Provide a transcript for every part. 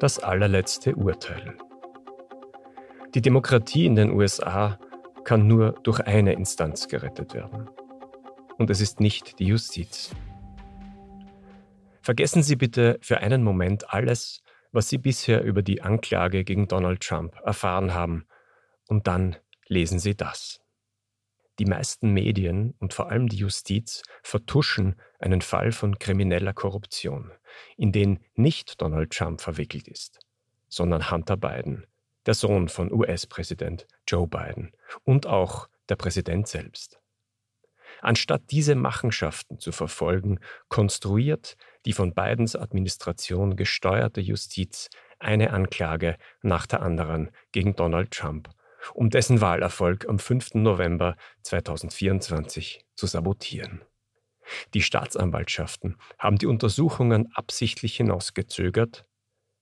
Das allerletzte Urteil. Die Demokratie in den USA kann nur durch eine Instanz gerettet werden. Und es ist nicht die Justiz. Vergessen Sie bitte für einen Moment alles, was Sie bisher über die Anklage gegen Donald Trump erfahren haben, und dann lesen Sie das. Die meisten Medien und vor allem die Justiz vertuschen einen Fall von krimineller Korruption, in den nicht Donald Trump verwickelt ist, sondern Hunter Biden, der Sohn von US-Präsident Joe Biden und auch der Präsident selbst. Anstatt diese Machenschaften zu verfolgen, konstruiert die von Bidens Administration gesteuerte Justiz eine Anklage nach der anderen gegen Donald Trump um dessen Wahlerfolg am 5. November 2024 zu sabotieren. Die Staatsanwaltschaften haben die Untersuchungen absichtlich hinausgezögert,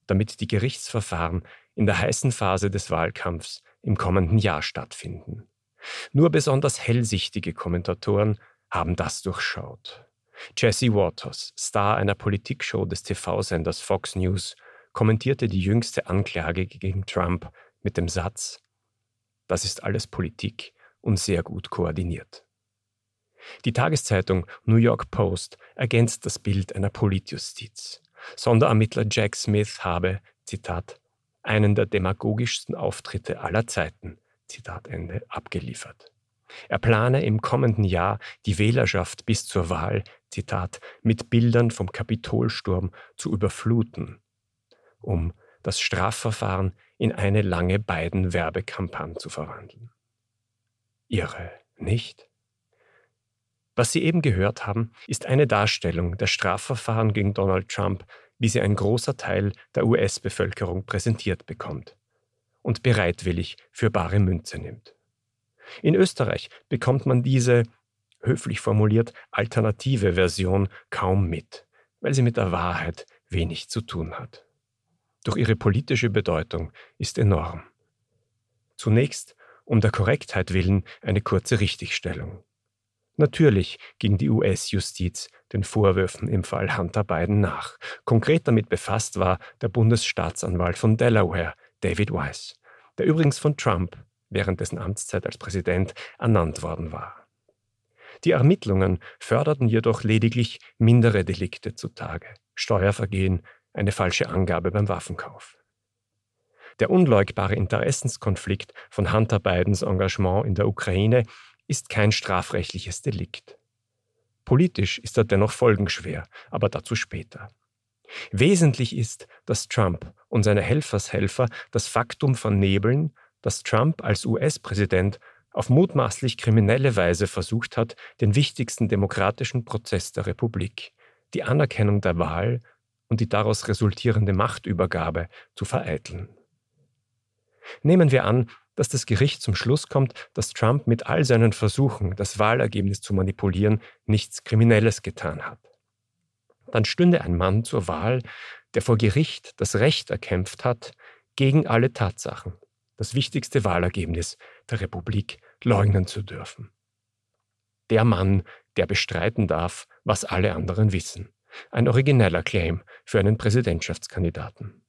damit die Gerichtsverfahren in der heißen Phase des Wahlkampfs im kommenden Jahr stattfinden. Nur besonders hellsichtige Kommentatoren haben das durchschaut. Jesse Waters, Star einer Politikshow des TV-Senders Fox News, kommentierte die jüngste Anklage gegen Trump mit dem Satz, das ist alles Politik und sehr gut koordiniert. Die Tageszeitung New York Post ergänzt das Bild einer Politjustiz. Sonderermittler Jack Smith habe, Zitat, einen der demagogischsten Auftritte aller Zeiten, Zitat Ende, abgeliefert. Er plane im kommenden Jahr die Wählerschaft bis zur Wahl, Zitat, mit Bildern vom Kapitolsturm zu überfluten, um das Strafverfahren in eine lange beiden Werbekampagne zu verwandeln. Irre, nicht? Was Sie eben gehört haben, ist eine Darstellung der Strafverfahren gegen Donald Trump, wie sie ein großer Teil der US-Bevölkerung präsentiert bekommt und bereitwillig für bare Münze nimmt. In Österreich bekommt man diese, höflich formuliert, alternative Version kaum mit, weil sie mit der Wahrheit wenig zu tun hat doch ihre politische Bedeutung ist enorm. Zunächst, um der Korrektheit willen, eine kurze Richtigstellung. Natürlich ging die US-Justiz den Vorwürfen im Fall Hunter Biden nach. Konkret damit befasst war der Bundesstaatsanwalt von Delaware, David Weiss, der übrigens von Trump während dessen Amtszeit als Präsident ernannt worden war. Die Ermittlungen förderten jedoch lediglich mindere Delikte zutage, Steuervergehen, eine falsche Angabe beim Waffenkauf. Der unleugbare Interessenskonflikt von Hunter Bidens Engagement in der Ukraine ist kein strafrechtliches Delikt. Politisch ist er dennoch folgenschwer, aber dazu später. Wesentlich ist, dass Trump und seine Helfershelfer das Faktum vernebeln, dass Trump als US-Präsident auf mutmaßlich kriminelle Weise versucht hat, den wichtigsten demokratischen Prozess der Republik, die Anerkennung der Wahl und die daraus resultierende Machtübergabe zu vereiteln. Nehmen wir an, dass das Gericht zum Schluss kommt, dass Trump mit all seinen Versuchen, das Wahlergebnis zu manipulieren, nichts Kriminelles getan hat. Dann stünde ein Mann zur Wahl, der vor Gericht das Recht erkämpft hat, gegen alle Tatsachen, das wichtigste Wahlergebnis der Republik leugnen zu dürfen. Der Mann, der bestreiten darf, was alle anderen wissen. Ein origineller Claim für einen Präsidentschaftskandidaten.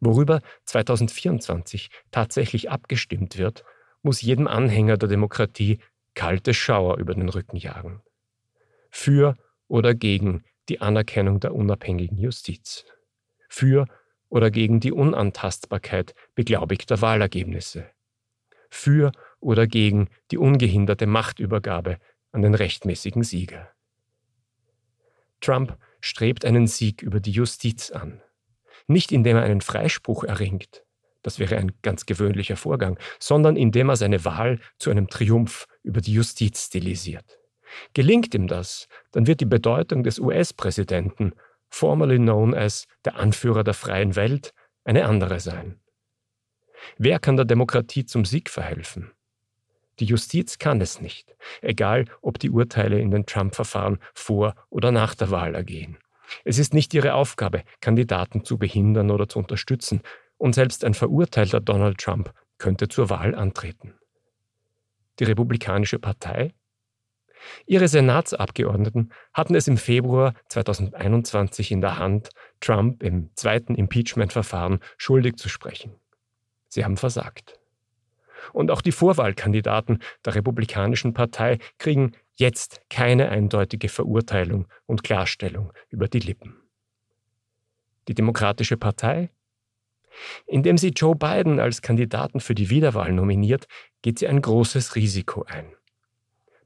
Worüber 2024 tatsächlich abgestimmt wird, muss jedem Anhänger der Demokratie kalte Schauer über den Rücken jagen. Für oder gegen die Anerkennung der unabhängigen Justiz. Für oder gegen die Unantastbarkeit beglaubigter Wahlergebnisse. Für oder gegen die ungehinderte Machtübergabe an den rechtmäßigen Sieger. Trump strebt einen Sieg über die Justiz an. Nicht indem er einen Freispruch erringt, das wäre ein ganz gewöhnlicher Vorgang, sondern indem er seine Wahl zu einem Triumph über die Justiz stilisiert. Gelingt ihm das, dann wird die Bedeutung des US-Präsidenten, formerly known as der Anführer der freien Welt, eine andere sein. Wer kann der Demokratie zum Sieg verhelfen? Die Justiz kann es nicht, egal ob die Urteile in den Trump-Verfahren vor oder nach der Wahl ergehen. Es ist nicht ihre Aufgabe, Kandidaten zu behindern oder zu unterstützen, und selbst ein verurteilter Donald Trump könnte zur Wahl antreten. Die Republikanische Partei? Ihre Senatsabgeordneten hatten es im Februar 2021 in der Hand, Trump im zweiten Impeachment-Verfahren schuldig zu sprechen. Sie haben versagt. Und auch die Vorwahlkandidaten der Republikanischen Partei kriegen jetzt keine eindeutige Verurteilung und Klarstellung über die Lippen. Die Demokratische Partei? Indem sie Joe Biden als Kandidaten für die Wiederwahl nominiert, geht sie ein großes Risiko ein.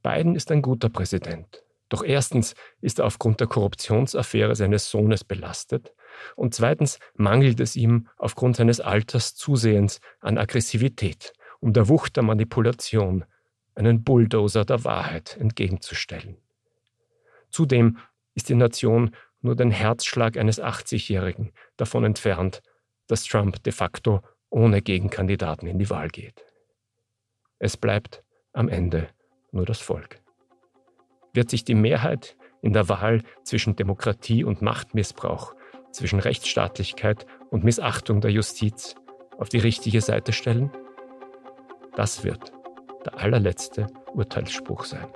Biden ist ein guter Präsident. Doch erstens ist er aufgrund der Korruptionsaffäre seines Sohnes belastet und zweitens mangelt es ihm aufgrund seines Alters zusehends an Aggressivität, um der Wucht der Manipulation einen Bulldozer der Wahrheit entgegenzustellen. Zudem ist die Nation nur den Herzschlag eines 80-Jährigen davon entfernt, dass Trump de facto ohne Gegenkandidaten in die Wahl geht. Es bleibt am Ende nur das Volk. Wird sich die Mehrheit in der Wahl zwischen Demokratie und Machtmissbrauch, zwischen Rechtsstaatlichkeit und Missachtung der Justiz auf die richtige Seite stellen? Das wird der allerletzte Urteilsspruch sein.